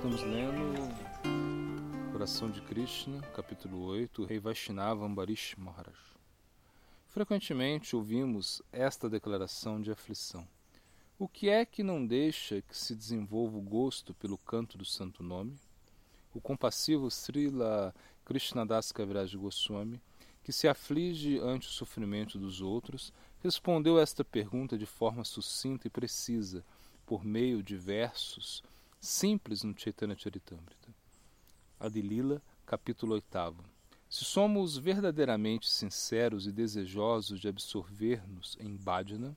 Estamos lendo Coração de Krishna, capítulo 8, Rei Vaishnava Ambarish Maharaj. Frequentemente ouvimos esta declaração de aflição. O que é que não deixa que se desenvolva o gosto pelo canto do santo nome? O compassivo Srila Krishnadas Kaviraj Goswami, que se aflige ante o sofrimento dos outros, respondeu esta pergunta de forma sucinta e precisa, por meio de versos simples no Chaitanya Charitamrita. Adilila, capítulo 8. Se somos verdadeiramente sinceros e desejosos de absorver-nos em Bhajana,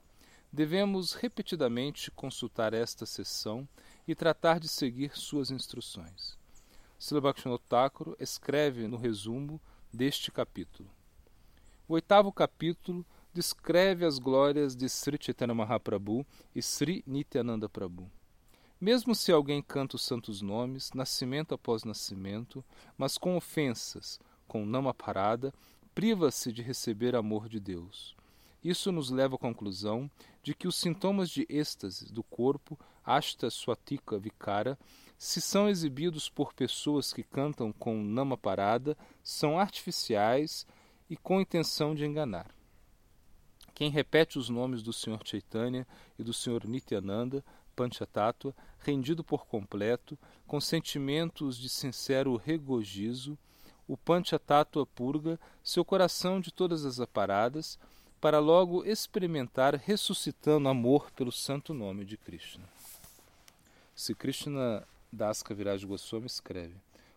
devemos repetidamente consultar esta sessão e tratar de seguir suas instruções. Thakur escreve no resumo deste capítulo. O oitavo capítulo descreve as glórias de Sri Chaitanya Mahaprabhu e Sri Nityananda Prabhu. Mesmo se alguém canta os santos nomes, nascimento após nascimento, mas com ofensas, com nama parada, priva-se de receber amor de Deus. Isso nos leva à conclusão de que os sintomas de êxtase do corpo, Ashta Swatika Vikara, se são exibidos por pessoas que cantam com nama parada, são artificiais e com intenção de enganar. Quem repete os nomes do Senhor Chaitanya e do Senhor Nityananda, Panchatattva, rendido por completo, com sentimentos de sincero regozijo, o Panchatattva purga seu coração de todas as aparadas, para logo experimentar ressuscitando amor pelo santo nome de Krishna. Se Krishna Das Kaviraj Goswami escreve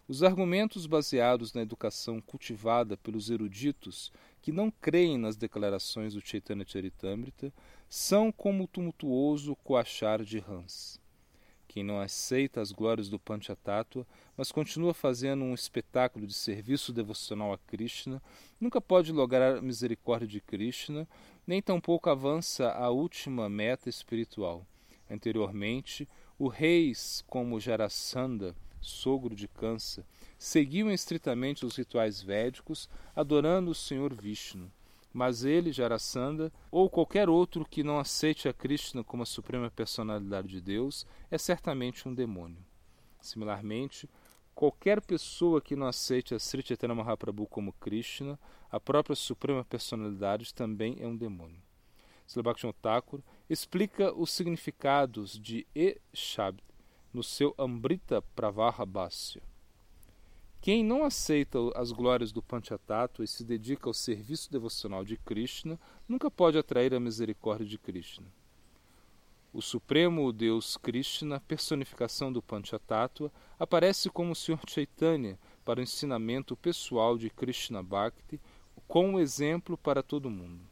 os argumentos baseados na educação cultivada pelos eruditos que não creem nas declarações do Chaitanya Charitamrita são como o tumultuoso coachar de rãs. Quem não aceita as glórias do Panchatattva, mas continua fazendo um espetáculo de serviço devocional a Krishna, nunca pode lograr a misericórdia de Krishna, nem tampouco avança à última meta espiritual. Anteriormente, o reis como Jarasandha sogro de Kansa, seguiam estritamente os rituais védicos, adorando o Senhor Vishnu. Mas ele, Jarasandha, ou qualquer outro que não aceite a Krishna como a suprema personalidade de Deus, é certamente um demônio. Similarmente, qualquer pessoa que não aceite a Sri Chaitanya Mahaprabhu como Krishna, a própria suprema personalidade, também é um demônio. Srila Thakur explica os significados de E Shabd no seu Amrita Pravaha Bhasya. Quem não aceita as glórias do Panchatattva e se dedica ao serviço devocional de Krishna nunca pode atrair a misericórdia de Krishna. O Supremo Deus Krishna, personificação do Panchatattva, aparece como o Sr. Chaitanya para o ensinamento pessoal de Krishna Bhakti, com um exemplo para todo mundo.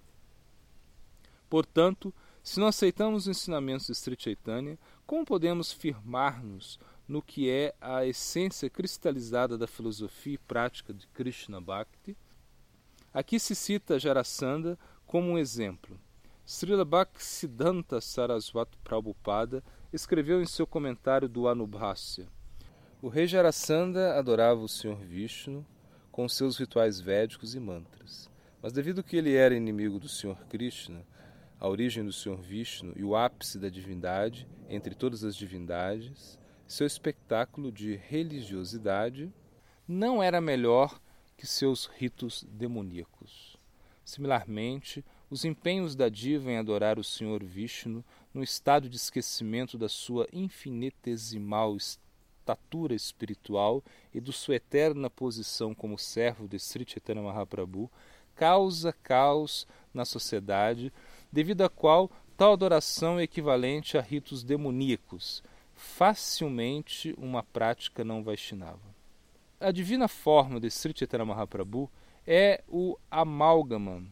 Portanto, se não aceitamos os ensinamentos de Sri Chaitanya, como podemos firmar-nos no que é a essência cristalizada da filosofia e prática de Krishna Bhakti? Aqui se cita Jarasandha como um exemplo. Srila Bhaktisiddhanta Saraswati Prabhupada escreveu em seu comentário do Anubhasya O rei Jarasandha adorava o Senhor Vishnu com seus rituais védicos e mantras. Mas devido que ele era inimigo do Senhor Krishna, a origem do Senhor Vishnu e o ápice da divindade entre todas as divindades, seu espetáculo de religiosidade não era melhor que seus ritos demoníacos. Similarmente, os empenhos da diva em adorar o Senhor Vishnu no estado de esquecimento da sua infinitesimal estatura espiritual e de sua eterna posição como servo de Sri Chaitanya Mahaprabhu causa caos na sociedade devido à qual tal adoração é equivalente a ritos demoníacos, facilmente uma prática não Vaishnava. A divina forma de Sri Chaitanya Mahaprabhu é o amálgama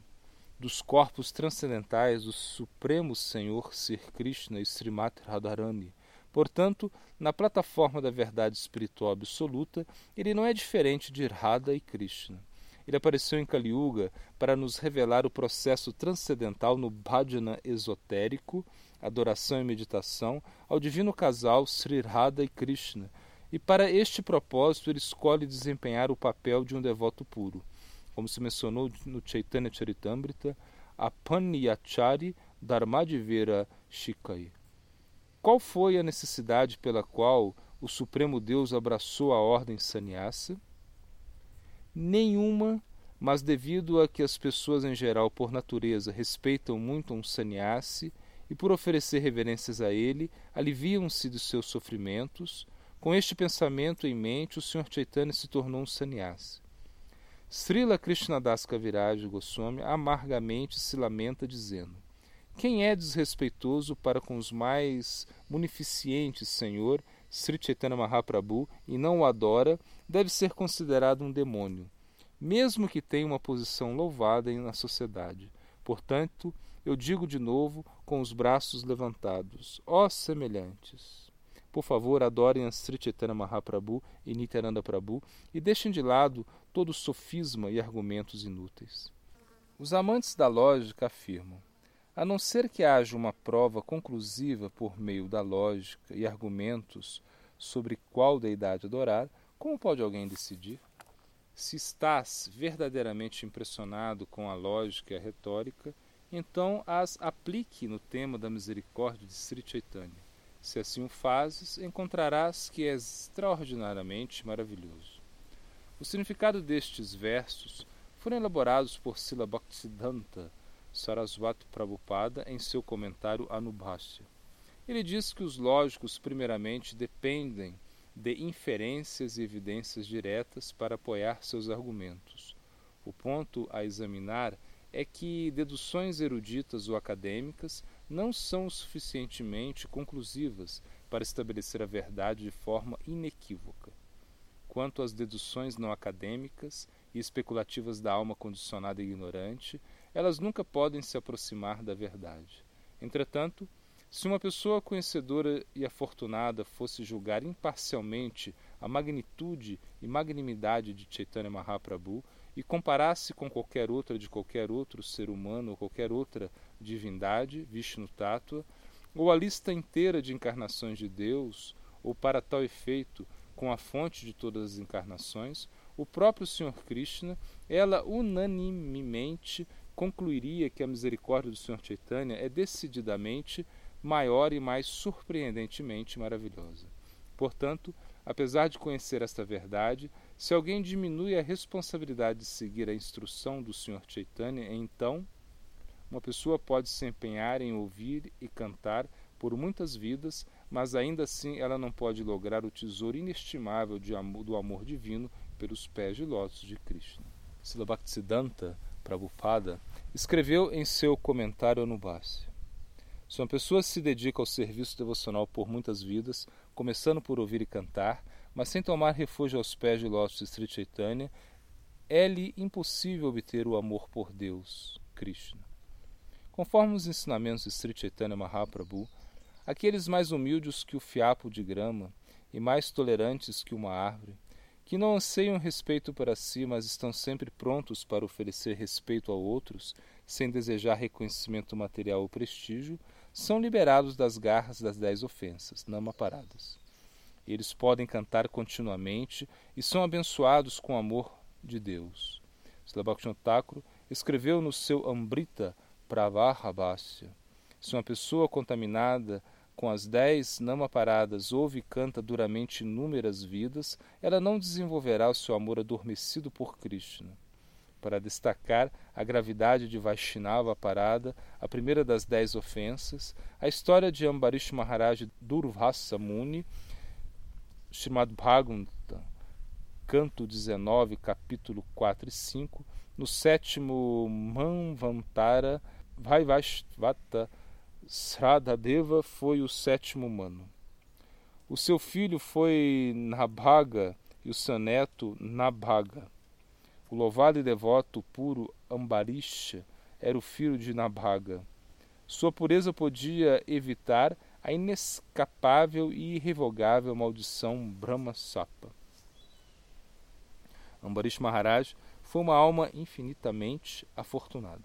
dos corpos transcendentais do Supremo Senhor Sir Krishna e Srimati Radharani. Portanto, na plataforma da verdade espiritual absoluta, ele não é diferente de Radha e Krishna. Ele apareceu em Kali Yuga para nos revelar o processo transcendental no bhajana esotérico, adoração e meditação, ao divino casal Sri Radha e Krishna. E para este propósito ele escolhe desempenhar o papel de um devoto puro. Como se mencionou no Chaitanya Charitamrita, Apanyachari Dharmadivera Shikai. Qual foi a necessidade pela qual o Supremo Deus abraçou a ordem sannyasa? Nenhuma, mas devido a que as pessoas em geral, por natureza, respeitam muito um sannyasi e por oferecer reverências a ele, aliviam-se dos seus sofrimentos, com este pensamento em mente, o Sr. Chaitanya se tornou um sannyasi. Srila Krishnadas Kaviraj Goswami amargamente se lamenta dizendo: Quem é desrespeitoso para com os mais munificentes, Senhor, Sri Chaitanya Mahaprabhu, e não o adora, deve ser considerado um demônio, mesmo que tenha uma posição louvada na sociedade. Portanto, eu digo de novo, com os braços levantados: Ó semelhantes! Por favor, adorem a Sri Chaitanya Mahaprabhu e Nityananda Prabhu e deixem de lado todo sofisma e argumentos inúteis. Os amantes da lógica afirmam: a não ser que haja uma prova conclusiva por meio da lógica e argumentos sobre qual deidade adorar, como pode alguém decidir? Se estás verdadeiramente impressionado com a lógica e a retórica, então as aplique no tema da misericórdia de Sri Chaitanya. Se assim o fazes, encontrarás que é extraordinariamente maravilhoso. O significado destes versos foram elaborados por Sila Bhaktisiddhanta Saraswati Prabhupada em seu comentário Anubhasya. Ele diz que os lógicos, primeiramente, dependem de inferências e evidências diretas para apoiar seus argumentos. O ponto a examinar é que deduções eruditas ou acadêmicas não são suficientemente conclusivas para estabelecer a verdade de forma inequívoca. Quanto às deduções não acadêmicas e especulativas da alma condicionada e ignorante, elas nunca podem se aproximar da verdade. Entretanto, se uma pessoa conhecedora e afortunada fosse julgar imparcialmente a magnitude e magnanimidade de Chaitanya Mahaprabhu e comparasse com qualquer outra de qualquer outro ser humano ou qualquer outra divindade, Vishnu Tattva, ou a lista inteira de encarnações de Deus, ou para tal efeito, com a fonte de todas as encarnações, o próprio Sr. Krishna, ela unanimemente concluiria que a misericórdia do Sr. Chaitanya é decididamente maior e mais surpreendentemente maravilhosa. Portanto, apesar de conhecer esta verdade, se alguém diminui a responsabilidade de seguir a instrução do Sr. Chaitanya, então uma pessoa pode se empenhar em ouvir e cantar por muitas vidas, mas ainda assim ela não pode lograr o tesouro inestimável amor, do amor divino pelos pés de lótus de Krishna. Sila Bhaktisiddhanta Prabhupada escreveu em seu comentário no se uma pessoa se dedica ao serviço devocional por muitas vidas, começando por ouvir e cantar, mas sem tomar refúgio aos pés de lótus de Sri Chaitanya, é-lhe impossível obter o amor por Deus, Krishna. Conforme os ensinamentos de Sri Chaitanya Mahaprabhu, aqueles mais humildes que o fiapo de grama e mais tolerantes que uma árvore, que não anseiam respeito para si, mas estão sempre prontos para oferecer respeito a outros, sem desejar reconhecimento material ou prestígio, são liberados das garras das dez ofensas, paradas. Eles podem cantar continuamente e são abençoados com o amor de Deus. Slabakshon Thakur escreveu no seu Ambrita Pravarabhasya: Se uma pessoa contaminada com as dez paradas ouve e canta duramente inúmeras vidas, ela não desenvolverá o seu amor adormecido por Krishna para destacar a gravidade de Vaishnava Parada, a primeira das dez ofensas, a história de Ambarish Maharaj Durvasa Muni, Srimad Bhagavatam, canto 19, capítulo 4 e 5, no sétimo Manvantara, Vaivashvata Sradadeva foi o sétimo mano. O seu filho foi Nabhaga e o seu neto Nabhaga. O louvado e devoto puro Ambarisha era o filho de Nabhaga. Sua pureza podia evitar a inescapável e irrevogável maldição Brahma Sapa. Ambarish Maharaj foi uma alma infinitamente afortunada.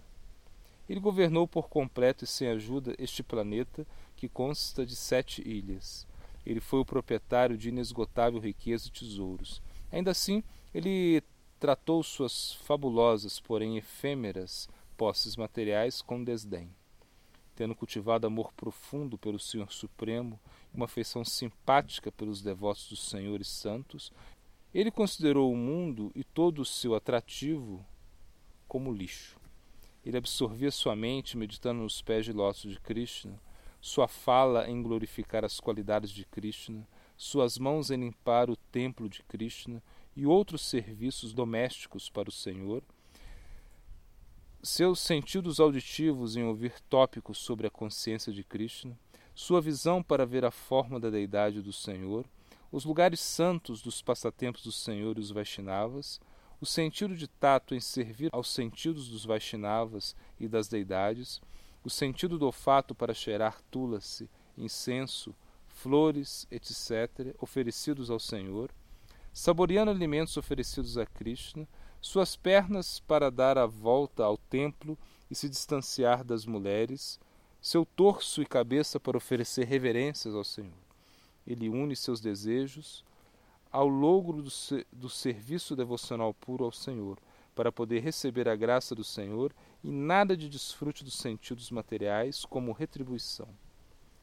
Ele governou por completo e sem ajuda este planeta que consta de sete ilhas. Ele foi o proprietário de inesgotável riqueza e tesouros. Ainda assim, ele tratou suas fabulosas, porém efêmeras, posses materiais com desdém. Tendo cultivado amor profundo pelo Senhor Supremo e uma afeição simpática pelos devotos dos senhores santos, ele considerou o mundo e todo o seu atrativo como lixo. Ele absorvia sua mente meditando nos pés de lótus de Krishna, sua fala em glorificar as qualidades de Krishna, suas mãos em limpar o templo de Krishna e outros serviços domésticos para o Senhor, seus sentidos auditivos em ouvir tópicos sobre a consciência de Krishna, sua visão para ver a forma da deidade do Senhor, os lugares santos dos passatempos do Senhor e os Vaishnavas, o sentido de tato em servir aos sentidos dos Vaishnavas e das deidades, o sentido do olfato para cheirar tulasi, incenso, flores, etc., oferecidos ao Senhor, saboreando alimentos oferecidos a Krishna, suas pernas para dar a volta ao templo e se distanciar das mulheres, seu torso e cabeça para oferecer reverências ao Senhor. Ele une seus desejos ao logro do, do serviço devocional puro ao Senhor, para poder receber a graça do Senhor e nada de desfrute dos sentidos materiais como retribuição.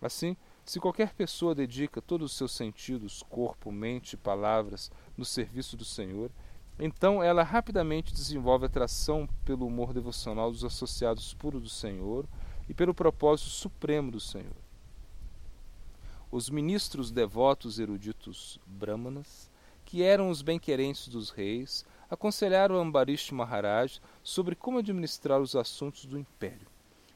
Assim, se qualquer pessoa dedica todos os seus sentidos, corpo, mente e palavras, no serviço do Senhor, então ela rapidamente desenvolve atração pelo humor devocional dos associados puros do Senhor e pelo propósito supremo do Senhor. Os ministros devotos eruditos brahmanas, que eram os bem-querentes dos reis, aconselharam Ambarish Maharaj sobre como administrar os assuntos do império.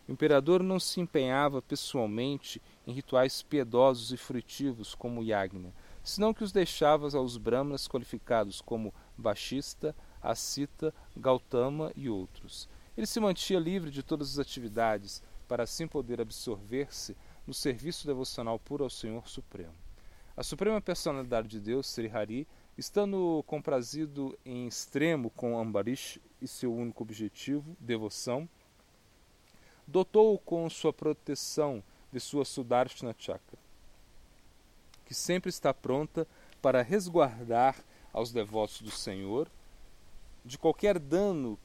O imperador não se empenhava pessoalmente em rituais piedosos e frutivos como Yagna, senão que os deixava aos brahmanas qualificados como Baixista, Asita, Gautama e outros. Ele se mantinha livre de todas as atividades, para assim poder absorver-se no serviço devocional puro ao Senhor Supremo. A suprema personalidade de Deus, Sri Hari, estando comprazido em extremo com Ambarish e seu único objetivo, devoção, dotou-o com sua proteção de sua Sudarshana Chakra que sempre está pronta para resguardar aos devotos do Senhor de qualquer dano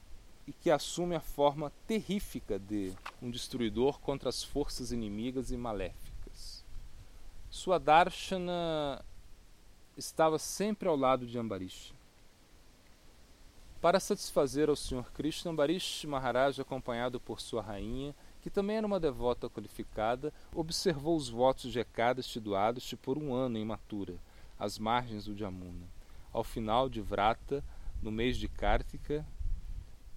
e que assume a forma terrífica de um destruidor contra as forças inimigas e maléficas. Sua Darshana estava sempre ao lado de Ambarish. Para satisfazer ao Sr. Krishna, Ambarish Maharaj, acompanhado por sua rainha, que também era uma devota qualificada, observou os votos de Ekadasti do por um ano em Matura, às margens do Jamuna. Ao final de Vrata, no mês de Kartika,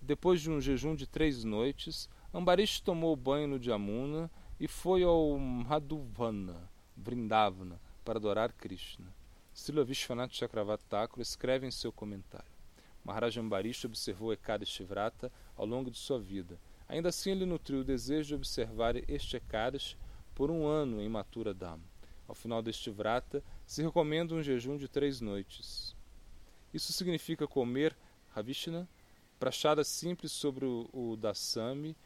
depois de um jejum de três noites, Ambarish tomou banho no Jamuna e foi ao Madhuvana, Vrindavana, para adorar Krishna. Srila Vishwanath Chakravarti escreve em seu comentário. Maharaj Ambarish observou Ekadasti Vrata ao longo de sua vida, Ainda assim, ele nutriu o desejo de observar este Ekadash por um ano em Matura Dham. Ao final deste vrata, se recomenda um jejum de três noites. Isso significa comer Ravishna, prachada simples sobre o, Dasami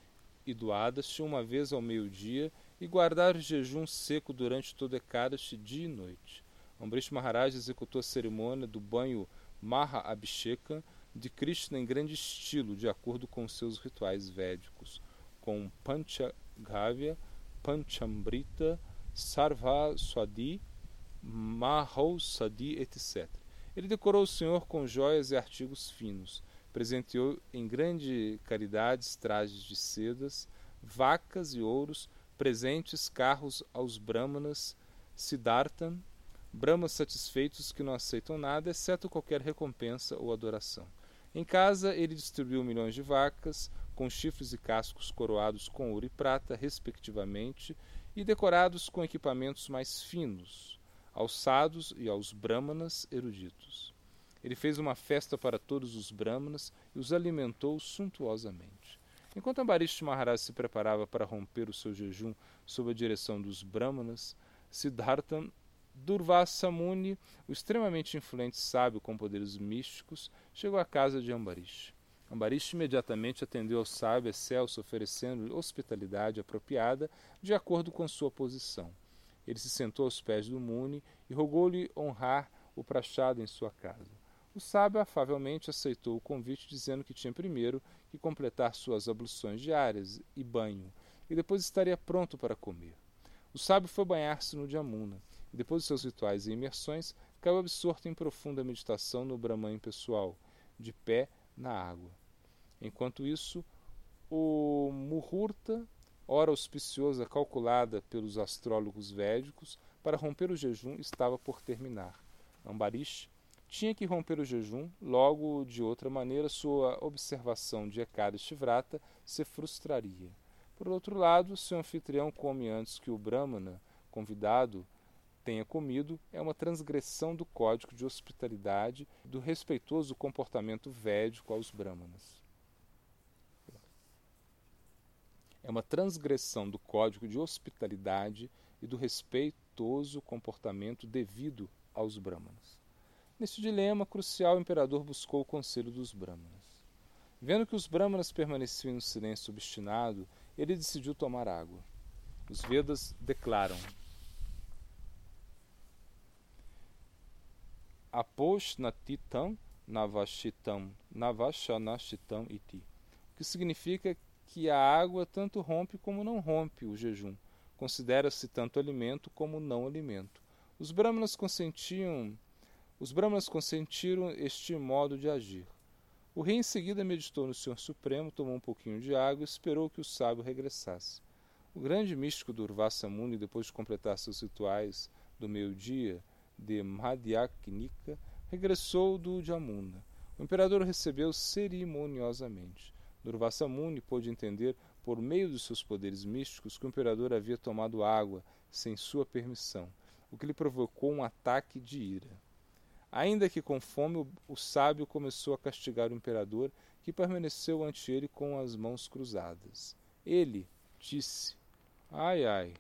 e do Adash uma vez ao meio-dia e guardar o jejum seco durante todo Ekadash dia e noite. Ambrish Maharaj executou a cerimônia do banho Maha Abhisheka de Krishna em grande estilo, de acordo com seus rituais védicos, com Panchagavya, Panchambrita, Sarvaswadi, Mahousadi, etc. Ele decorou o Senhor com joias e artigos finos, presenteou em grande caridade trajes de sedas, vacas e ouros, presentes carros aos brahmanas, Siddhartha, brahmas satisfeitos que não aceitam nada, exceto qualquer recompensa ou adoração. Em casa, ele distribuiu milhões de vacas, com chifres e cascos coroados com ouro e prata, respectivamente, e decorados com equipamentos mais finos, aos sados e aos brahmanas eruditos. Ele fez uma festa para todos os brahmanas e os alimentou suntuosamente. Enquanto Ambarish Maharaj se preparava para romper o seu jejum sob a direção dos brahmanas, Siddhartha Durvasa Muni, o extremamente influente sábio com poderes místicos, chegou à casa de Ambarish. Ambarish imediatamente atendeu ao sábio excelso, oferecendo-lhe hospitalidade apropriada de acordo com sua posição. Ele se sentou aos pés do Muni e rogou-lhe honrar o prachado em sua casa. O sábio afavelmente aceitou o convite, dizendo que tinha primeiro que completar suas abluções diárias e banho, e depois estaria pronto para comer. O sábio foi banhar-se no Jamuna, e depois de seus rituais e imersões, caiu absorto em profunda meditação no Brahman pessoal, de pé na água. Enquanto isso, o Muhurta, hora auspiciosa calculada pelos astrólogos védicos para romper o jejum, estava por terminar. Ambarish tinha que romper o jejum, logo, de outra maneira, sua observação de Ekadashi Vrata se frustraria. Por outro lado, se o anfitrião come antes que o Brahmana, convidado, tenha comido, é uma transgressão do código de hospitalidade do respeitoso comportamento védico aos Brahmanas. É uma transgressão do código de hospitalidade e do respeitoso comportamento devido aos Brahmanas. Neste dilema crucial, o imperador buscou o conselho dos Brahmanas. Vendo que os Brahmanas permaneciam em silêncio obstinado, ele decidiu tomar água. Os Vedas declaram: Aposhnatitam navashitam navashanashitam iti. O que significa que a água tanto rompe como não rompe o jejum. Considera-se tanto alimento como não alimento. Os brahmanas consentiam os brahmanas consentiram este modo de agir. O rei em seguida meditou no Senhor Supremo, tomou um pouquinho de água e esperou que o sábio regressasse. O grande místico Durvasa Muni, depois de completar seus rituais do meio-dia de Madhyaknika, regressou do Jamuna. O imperador recebeu cerimoniosamente. Durvasa Muni pôde entender, por meio dos seus poderes místicos, que o imperador havia tomado água sem sua permissão, o que lhe provocou um ataque de ira. Ainda que com fome, o sábio começou a castigar o imperador, que permaneceu ante ele com as mãos cruzadas. Ele disse: Ai, ai,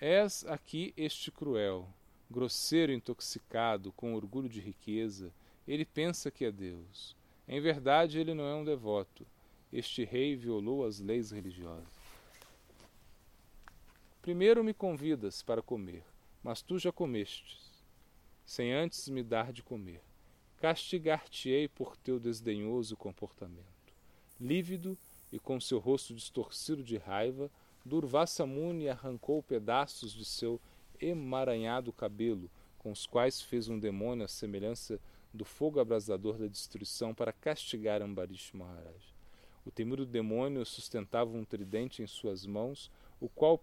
és aqui este cruel, grosseiro, intoxicado, com orgulho de riqueza. Ele pensa que é Deus. Em verdade, ele não é um devoto. Este rei violou as leis religiosas. Primeiro me convidas para comer, mas tu já comestes sem antes me dar de comer. Castigar-te-ei por teu desdenhoso comportamento. Lívido e com seu rosto distorcido de raiva, Durvasa Muni arrancou pedaços de seu emaranhado cabelo, com os quais fez um demônio à semelhança do fogo abrasador da destruição para castigar Ambarish Maharaj. O temido demônio sustentava um tridente em suas mãos, o qual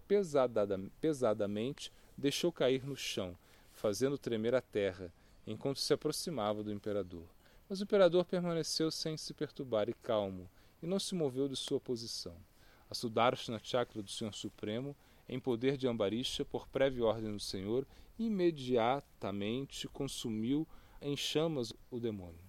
pesadamente deixou cair no chão, fazendo tremer a terra, enquanto se aproximava do imperador. Mas o imperador permaneceu sem se perturbar e calmo, e não se moveu de sua posição. A Sudarshana Chakra do Senhor Supremo, em poder de Ambarisha, por prévia ordem do Senhor, imediatamente consumiu em chamas o demônio.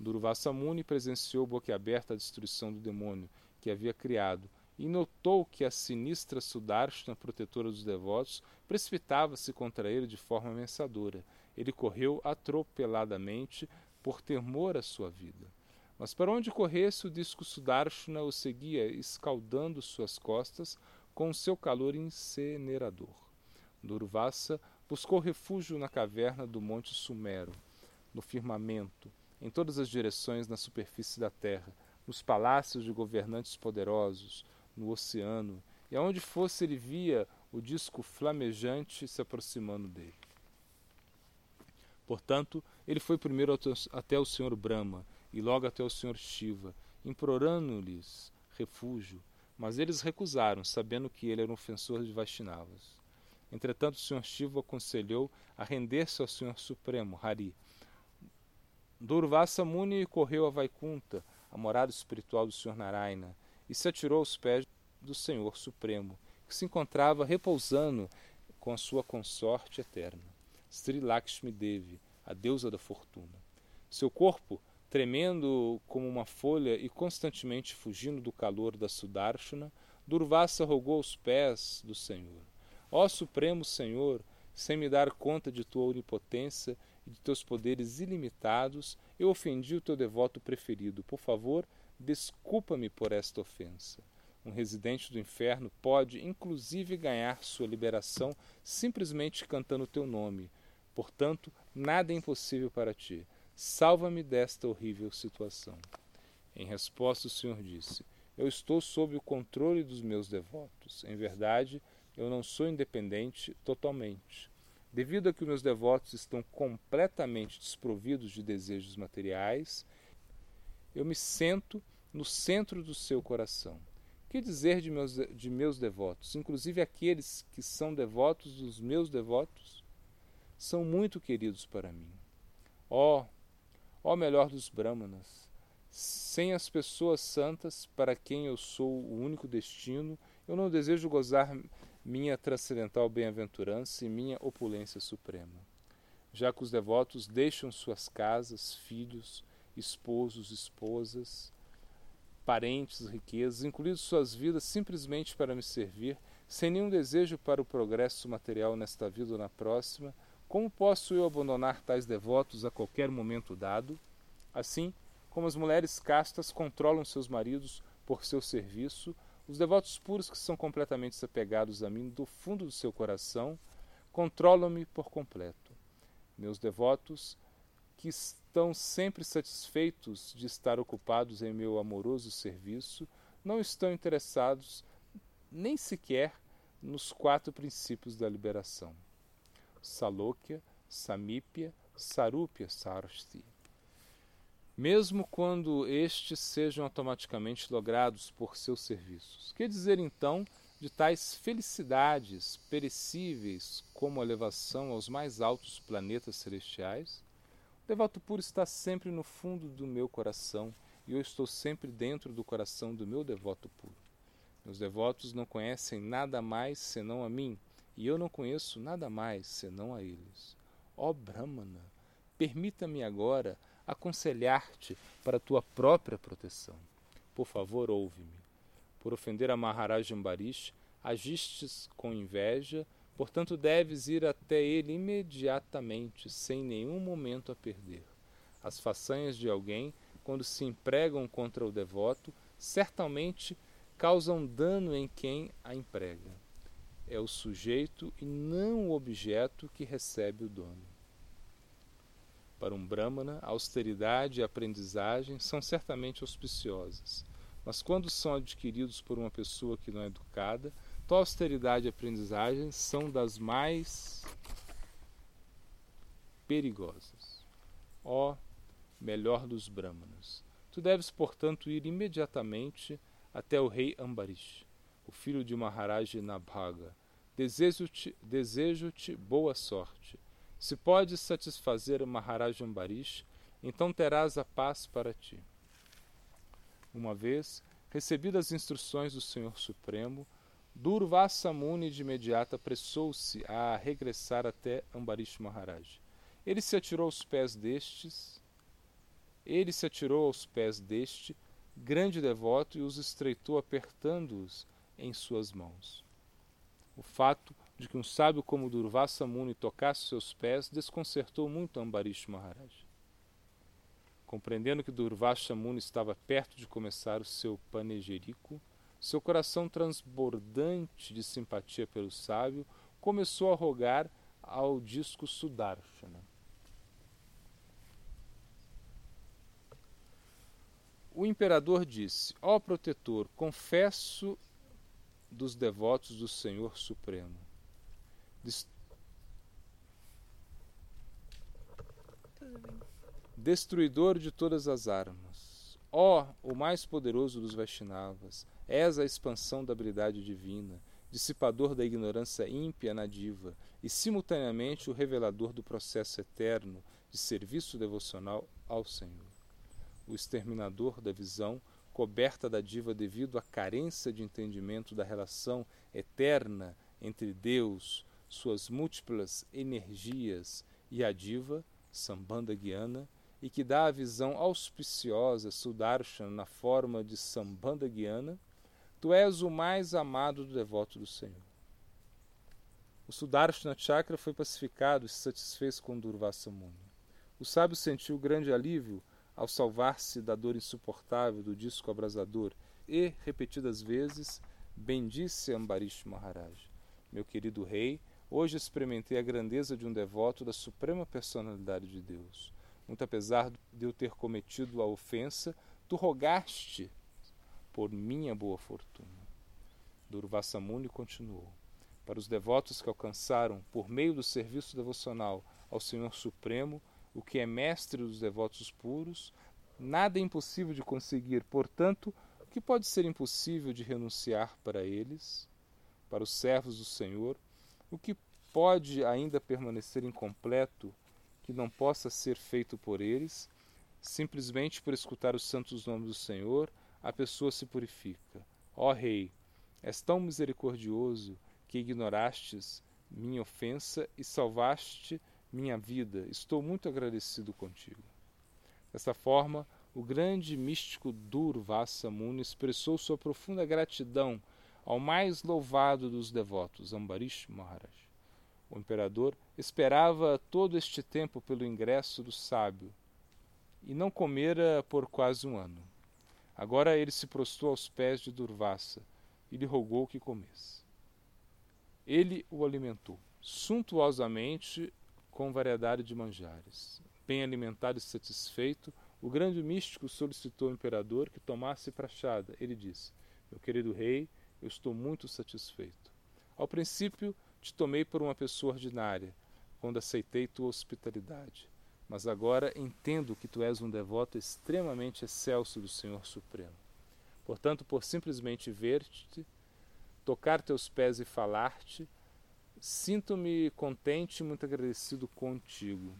Durvasa Muni presenciou boquiaberta a destruição do demônio que havia criado e notou que a sinistra Sudarshana, protetora dos devotos, precipitava-se contra ele de forma ameaçadora. Ele correu atropeladamente por temor à sua vida. Mas para onde corresse, o disco Sudarshana o seguia, escaldando suas costas com seu calor incinerador. Durvasa buscou refúgio na caverna do Monte Sumero, no firmamento, em todas as direções na superfície da terra, nos palácios de governantes poderosos, no oceano, e aonde fosse ele via o disco flamejante se aproximando dele. Portanto, ele foi primeiro até o Senhor Brahma e logo até o Senhor Shiva, implorando-lhes refúgio, mas eles recusaram, sabendo que ele era um ofensor de Vaishnavas. Entretanto, o Senhor Shiva aconselhou a render-se ao Senhor Supremo, Hari. Durvasa Muni correu a Vaikunta, a morada espiritual do Senhor Narayana, e se atirou aos pés do Senhor Supremo, que se encontrava repousando com a sua consorte eterna, Sri Lakshmi Devi, a deusa da fortuna. Seu corpo, tremendo como uma folha e constantemente fugindo do calor da Sudarshana, Durvasa rogou aos pés do Senhor: Ó Supremo Senhor, sem me dar conta de tua onipotência e de teus poderes ilimitados, eu ofendi o teu devoto preferido. Por favor, Desculpa-me por esta ofensa. Um residente do inferno pode, inclusive, ganhar sua liberação simplesmente cantando o teu nome. Portanto, nada é impossível para ti. Salva-me desta horrível situação. Em resposta, o Senhor disse: eu estou sob o controle dos meus devotos. Em verdade, eu não sou independente totalmente. Devido a que meus devotos estão completamente desprovidos de desejos materiais, eu me sento no centro do seu coração. Que dizer de meus, de meus devotos, inclusive aqueles que são devotos dos meus devotos? São muito queridos para mim. Ó, oh, ó oh melhor dos Brahmanas, sem as pessoas santas para quem eu sou o único destino, eu não desejo gozar minha transcendental bem-aventurança e minha opulência suprema. Já que os devotos deixam suas casas, filhos, esposos, esposas, parentes, riquezas, incluindo suas vidas simplesmente para me servir, sem nenhum desejo para o progresso material nesta vida ou na próxima, como posso eu abandonar tais devotos a qualquer momento dado? Assim, como as mulheres castas controlam seus maridos por seu serviço, os devotos puros que são completamente desapegados a mim do fundo do seu coração controlam-me por completo. Meus devotos, que estão sempre satisfeitos de estar ocupados em meu amoroso serviço, não estão interessados nem sequer nos quatro princípios da liberação: Salokya, Samípia, Sarupya, Sarasti mesmo quando estes sejam automaticamente logrados por seus serviços. Que dizer então de tais felicidades perecíveis como a elevação aos mais altos planetas celestiais? O devoto puro está sempre no fundo do meu coração e eu estou sempre dentro do coração do meu devoto puro. Meus devotos não conhecem nada mais senão a mim, e eu não conheço nada mais senão a eles. Ó Brahmana, permita-me agora aconselhar-te para tua própria proteção. Por favor, ouve-me. Por ofender a Maharaj Ambarish, agistes com inveja, portanto deves ir até ele imediatamente, sem nenhum momento a perder. As façanhas de alguém, quando se empregam contra o devoto, certamente causam dano em quem a emprega. É o sujeito e não o objeto que recebe o dono. Para um Brahmana, austeridade e aprendizagem são certamente auspiciosas, mas quando são adquiridos por uma pessoa que não é educada, tal austeridade e aprendizagem são das mais perigosas. Ó melhor dos Brahmanas, tu deves, portanto, ir imediatamente até o rei Ambarish, o filho de Maharaj Nabhaga. Desejo-te desejo boa sorte se podes satisfazer o Maharaj Ambarish, então terás a paz para ti. Uma vez, recebidas as instruções do Senhor Supremo, Durvasa Muni de imediato apressou-se a regressar até Ambarish Maharaj. Ele se atirou aos pés destes, ele se atirou aos pés deste grande devoto e os estreitou apertando-os em suas mãos. O fato de que um sábio como Durvasa Muni tocasse seus pés desconcertou muito Ambarish Maharaj. Compreendendo que Durvasa Muni estava perto de começar o seu panegírico, seu coração transbordante de simpatia pelo sábio começou a rogar ao disco Sudarshana. O imperador disse: Ó protetor, confesso dos devotos do Senhor Supremo Destruidor de todas as armas. Ó, oh, o mais poderoso dos Vaishnavas, és a expansão da habilidade divina, dissipador da ignorância ímpia na diva e simultaneamente o revelador do processo eterno de serviço devocional ao Senhor. O exterminador da visão, coberta da diva devido à carência de entendimento da relação eterna entre Deus, suas múltiplas energias e a diva, Sambanda Guiana, e que dá a visão auspiciosa Sudarshan na forma de Sambanda Guiana, tu és o mais amado do devoto do Senhor. O Sudarshana Chakra foi pacificado e se satisfez com Durvasa Muni. O sábio sentiu grande alívio ao salvar-se da dor insuportável do disco abrasador e, repetidas vezes, bendisse Ambarish Maharaj. Meu querido rei, Hoje experimentei a grandeza de um devoto da suprema personalidade de Deus. Muito apesar de eu ter cometido a ofensa, tu rogaste por minha boa fortuna. Durvasa Muni continuou. Para os devotos que alcançaram, por meio do serviço devocional ao Senhor Supremo, o que é mestre dos devotos puros, nada é impossível de conseguir, portanto, o que pode ser impossível de renunciar para eles, para os servos do Senhor, o que pode ainda permanecer incompleto, que não possa ser feito por eles, simplesmente por escutar os santos nomes do Senhor, a pessoa se purifica. Ó Rei, és tão misericordioso que ignorastes minha ofensa e salvaste minha vida. Estou muito agradecido contigo. Dessa forma, o grande místico Durvasa Muni expressou sua profunda gratidão ao mais louvado dos devotos, Ambarish Maharaj. O imperador esperava todo este tempo pelo ingresso do sábio e não comera por quase um ano. Agora ele se prostrou aos pés de Durvasa e lhe rogou que comesse. Ele o alimentou suntuosamente com variedade de manjares. Bem alimentado e satisfeito, o grande místico solicitou ao imperador que tomasse prachada. Ele disse: Meu querido rei, eu estou muito satisfeito. Ao princípio, te tomei por uma pessoa ordinária, quando aceitei tua hospitalidade. Mas agora entendo que tu és um devoto extremamente excelso do Senhor Supremo. Portanto, por simplesmente ver-te, tocar teus pés e falar-te, sinto-me contente e muito agradecido contigo.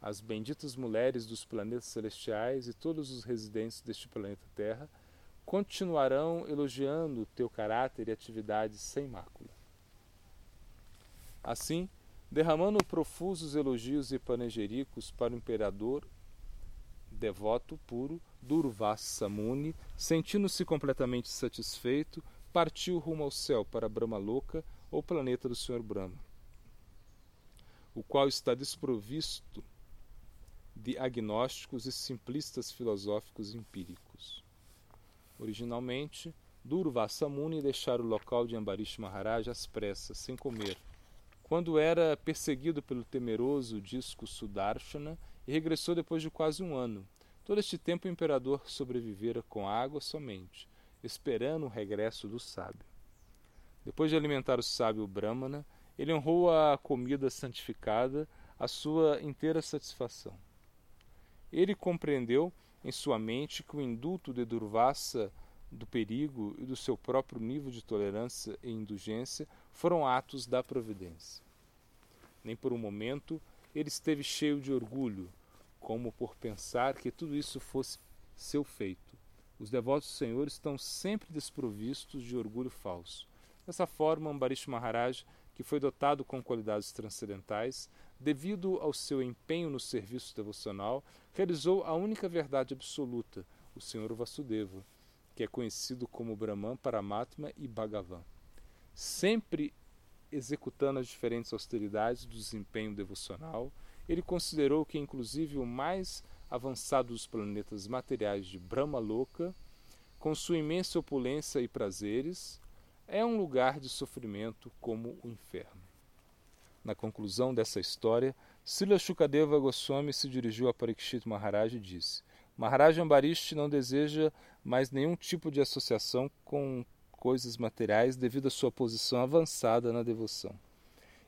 As benditas mulheres dos planetas celestiais e todos os residentes deste planeta Terra continuarão elogiando teu caráter e atividade sem mácula. Assim, derramando profusos elogios e panegericos para o imperador devoto puro, Durvasa Muni, sentindo-se completamente satisfeito, partiu rumo ao céu para Brahma Loka, ou planeta do Senhor Brahma, o qual está desprovisto de agnósticos e simplistas filosóficos empíricos. Originalmente, Durvasa Muni deixara o local de Ambarish Maharaj às pressas, sem comer, quando era perseguido pelo temeroso disco Sudarshana e regressou depois de quase um ano. Todo este tempo o imperador sobrevivera com água somente, esperando o regresso do sábio. Depois de alimentar o sábio Brahmana, ele honrou a comida santificada a sua inteira satisfação. Ele compreendeu em sua mente que o indulto de Durvasa do perigo e do seu próprio nível de tolerância e indulgência foram atos da providência. Nem por um momento ele esteve cheio de orgulho, como por pensar que tudo isso fosse seu feito. Os devotos do Senhor estão sempre desprovistos de orgulho falso. Dessa forma, Ambarish Maharaj, que foi dotado com qualidades transcendentais, devido ao seu empenho no serviço devocional, realizou a única verdade absoluta, o Senhor Vasudeva, que é conhecido como Brahman, Paramatma e Bhagavan. Sempre executando as diferentes austeridades do desempenho devocional, ele considerou que, inclusive, o mais avançado dos planetas materiais de Brahma Loka, com sua imensa opulência e prazeres, é um lugar de sofrimento como o inferno. Na conclusão dessa história, Sila Shukadeva Goswami se dirigiu a Parikshit Maharaj e disse: Maharaj Ambarish não deseja mais nenhum tipo de associação com coisas materiais devido à sua posição avançada na devoção.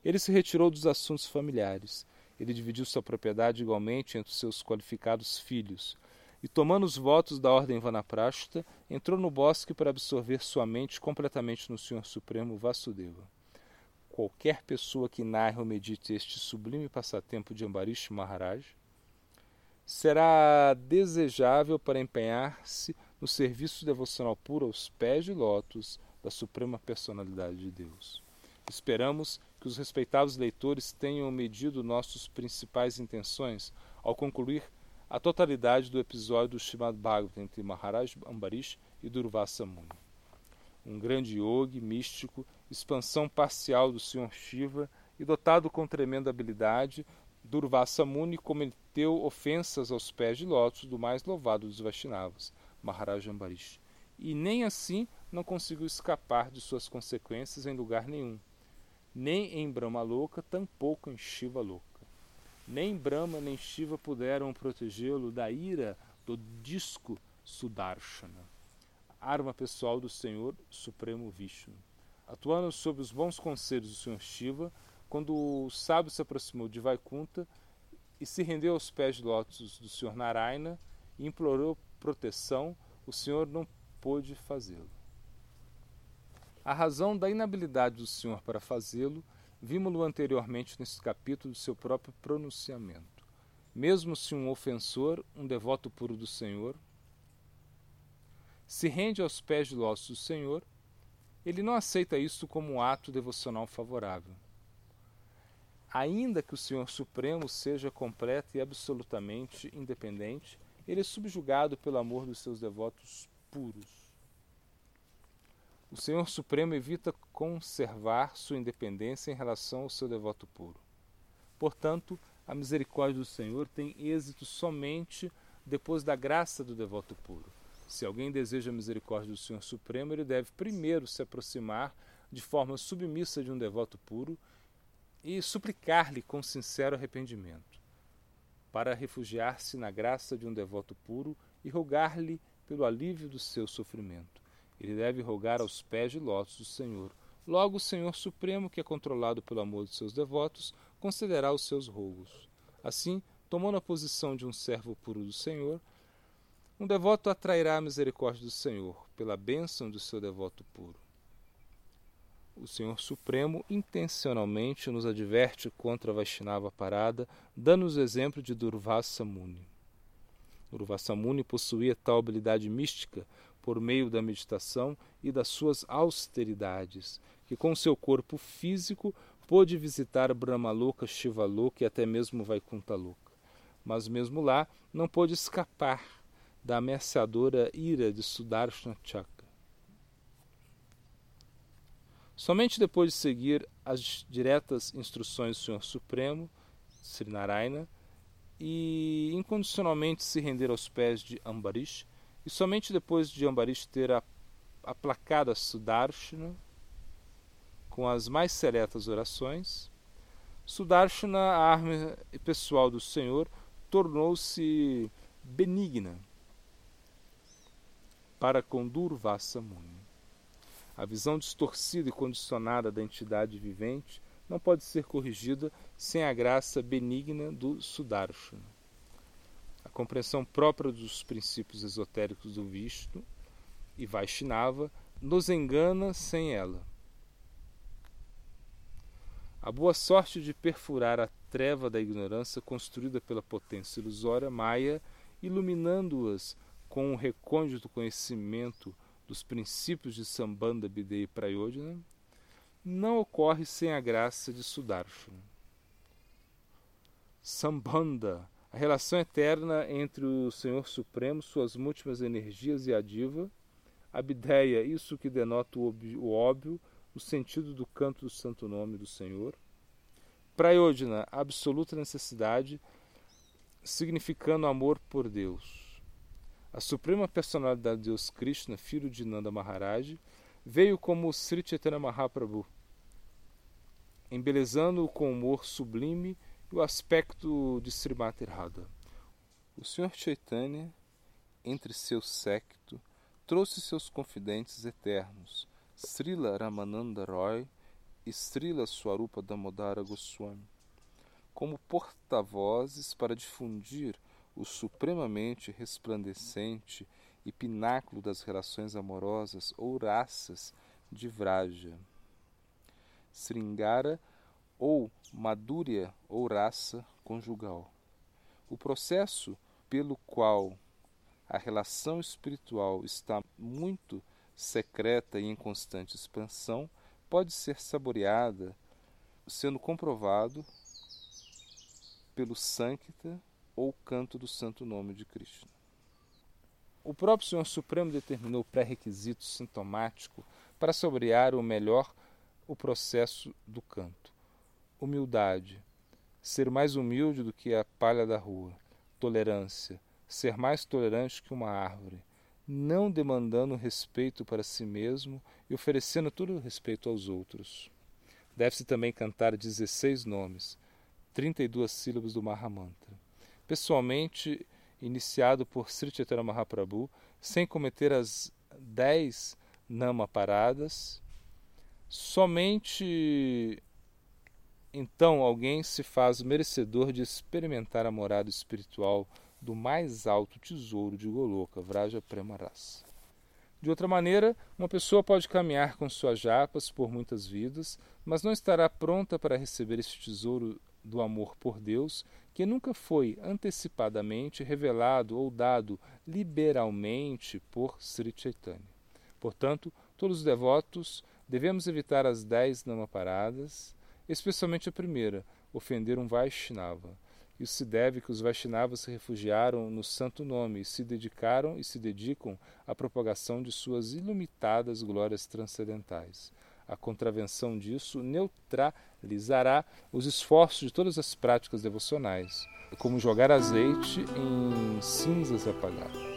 Ele se retirou dos assuntos familiares. Ele dividiu sua propriedade igualmente entre seus qualificados filhos, e, tomando os votos da ordem Vanaprashta, entrou no bosque para absorver sua mente completamente no Senhor Supremo Vasudeva. Qualquer pessoa que narre ou medite este sublime passatempo de Ambarish Maharaj será desejável para empenhar-se no serviço devocional puro aos pés de lótus da Suprema Personalidade de Deus. Esperamos que os respeitados leitores tenham medido nossas principais intenções ao concluir a totalidade do episódio do Srimad Bhagavatam entre Maharaj Ambarish e Durvasa Muni. Um grande yogi místico, expansão parcial do Sr. Shiva e dotado com tremenda habilidade, Durvasa Muni cometeu ofensas aos pés de lótus do mais louvado dos Vaishnavas, Maharaj Ambarish, e nem assim não conseguiu escapar de suas consequências em lugar nenhum, nem em Brahma Loka, tampouco em Shiva Loka. Nem Brahma nem Shiva puderam protegê-lo da ira do disco Sudarshana. Arma pessoal do Senhor Supremo Vishnu. Atuando sob os bons conselhos do Senhor Shiva, quando o sábio se aproximou de Vaikunta e se rendeu aos pés de lótus do Senhor Narayana e implorou proteção, o Senhor não pôde fazê-lo. A razão da inabilidade do Senhor para fazê-lo, vimos-lo anteriormente nesse capítulo do seu próprio pronunciamento. Mesmo se um ofensor, um devoto puro do Senhor, se rende aos pés de do Senhor, ele não aceita isso como um ato devocional favorável. Ainda que o Senhor Supremo seja completo e absolutamente independente, ele é subjugado pelo amor dos seus devotos puros. O Senhor Supremo evita conservar sua independência em relação ao seu devoto puro. Portanto, a misericórdia do Senhor tem êxito somente depois da graça do devoto puro. Se alguém deseja a misericórdia do Senhor Supremo, ele deve primeiro se aproximar de forma submissa de um devoto puro e suplicar-lhe com sincero arrependimento, para refugiar-se na graça de um devoto puro e rogar-lhe pelo alívio do seu sofrimento. Ele deve rogar aos pés de lótus do Senhor. Logo, o Senhor Supremo, que é controlado pelo amor de seus devotos, concederá os seus rogos. Assim, tomando a posição de um servo puro do Senhor, um devoto atrairá a misericórdia do Senhor pela bênção do seu devoto puro. O Senhor Supremo intencionalmente nos adverte contra a Vaishnava parada, dando-nos o exemplo de Durvasa Muni. Durvasa Muni possuía tal habilidade mística por meio da meditação e das suas austeridades, que com seu corpo físico pôde visitar Brahmaloka, Shivaloka e até mesmo Vaikuntaloka. Mas mesmo lá não pôde escapar da ameaçadora ira de Sudarshana Chakra. Somente depois de seguir as diretas instruções do Senhor Supremo, Sri Narayana, e incondicionalmente se render aos pés de Ambarish, e somente depois de Ambarish ter aplacado a Sudarshana com as mais seletas orações, Sudarshana, a arma pessoal do Senhor, tornou-se benigna para com Durvasa Muni. A visão distorcida e condicionada da entidade vivente não pode ser corrigida sem a graça benigna do Sudarshana compreensão própria dos princípios esotéricos do Vishnu e Vaishnava nos engana sem ela. A boa sorte de perfurar a treva da ignorância construída pela potência ilusória Maya, iluminando-as com o recôndito conhecimento dos princípios de Sambandha, Bidei e Prayodhana, não ocorre sem a graça de Sudarshana. Sambandha a relação eterna entre o Senhor Supremo, suas múltiplas energias e a diva, Abdeia, isso que denota o óbvio, o sentido do canto do santo nome do Senhor. Prayodhana, absoluta necessidade, significando amor por Deus. A suprema personalidade de Deus Krishna, filho de Nanda Maharaj, veio como Sri Chaitanya Mahaprabhu, embelezando-o com humor sublime e o aspecto de Srimati Radha. O Sr. Chaitanya, entre seu séquito, trouxe seus confidentes eternos, Srila Ramananda Roy e Srila Swarupa Damodara Goswami, como porta-vozes para difundir o supremamente resplandecente e pináculo das relações amorosas ou raças de Vraja. Sringara ou madúria ou raça conjugal. O processo pelo qual a relação espiritual está muito secreta e em constante expansão pode ser saboreada sendo comprovado pelo Sancta ou canto do santo nome de Krishna. O próprio Senhor Supremo determinou o pré-requisito sintomático para saborear o melhor o processo do canto humildade, ser mais humilde do que a palha da rua, tolerância, ser mais tolerante que uma árvore, não demandando respeito para si mesmo e oferecendo todo o respeito aos outros. Deve-se também cantar 16 nomes, 32 sílabas do Mahamantra. Pessoalmente, iniciado por Sri Chaitanya Mahaprabhu, sem cometer as dez namaparadas, somente então alguém se faz merecedor de experimentar a morada espiritual do mais alto tesouro de Goloka, Vraja Premaras. De outra maneira, uma pessoa pode caminhar com suas japas por muitas vidas, mas não estará pronta para receber este tesouro do amor por Deus, que nunca foi antecipadamente revelado ou dado liberalmente por Sri Chaitanya. Portanto, todos os devotos devemos evitar as dez namaparadas, especialmente a primeira, ofender um Vaishnava. Isso se deve que os Vaishnavas se refugiaram no santo nome e se dedicaram e se dedicam à propagação de suas ilimitadas glórias transcendentais. A contravenção disso neutralizará os esforços de todas as práticas devocionais, como jogar azeite em cinzas apagadas.